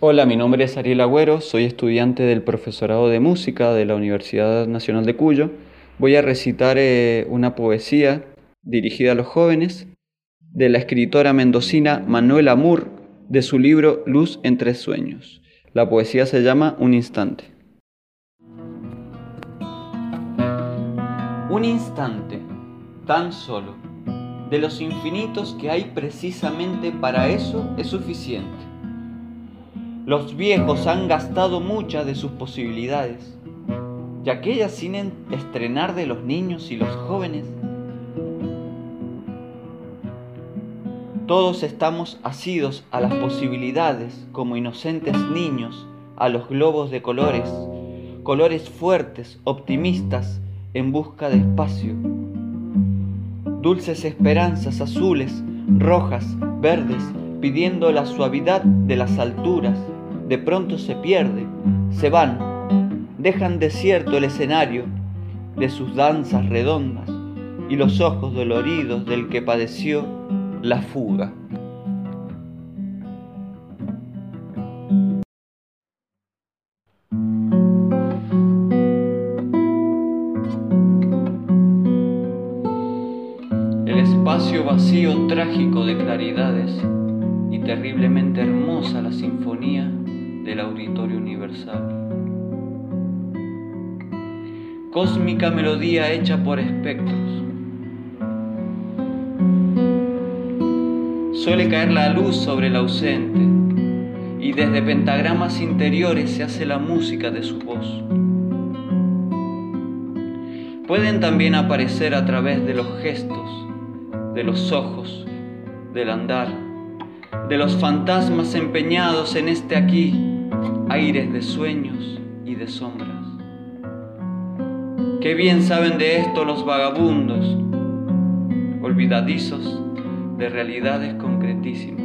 Hola, mi nombre es Ariel Agüero, soy estudiante del profesorado de música de la Universidad Nacional de Cuyo. Voy a recitar eh, una poesía dirigida a los jóvenes de la escritora mendocina Manuela Moore de su libro Luz entre sueños. La poesía se llama Un instante. Un instante, tan solo, de los infinitos que hay precisamente para eso es suficiente. Los viejos han gastado muchas de sus posibilidades, y aquellas sin estrenar de los niños y los jóvenes. Todos estamos asidos a las posibilidades como inocentes niños, a los globos de colores, colores fuertes, optimistas, en busca de espacio. Dulces esperanzas azules, rojas, verdes, pidiendo la suavidad de las alturas, de pronto se pierde, se van, dejan desierto el escenario de sus danzas redondas y los ojos doloridos del que padeció la fuga. El espacio vacío trágico de claridades y terriblemente hermosa la sinfonía del auditorio universal. Cósmica melodía hecha por espectros. Suele caer la luz sobre el ausente y desde pentagramas interiores se hace la música de su voz. Pueden también aparecer a través de los gestos, de los ojos, del andar, de los fantasmas empeñados en este aquí, aires de sueños y de sombras. Qué bien saben de esto los vagabundos, olvidadizos de realidades concretísimas.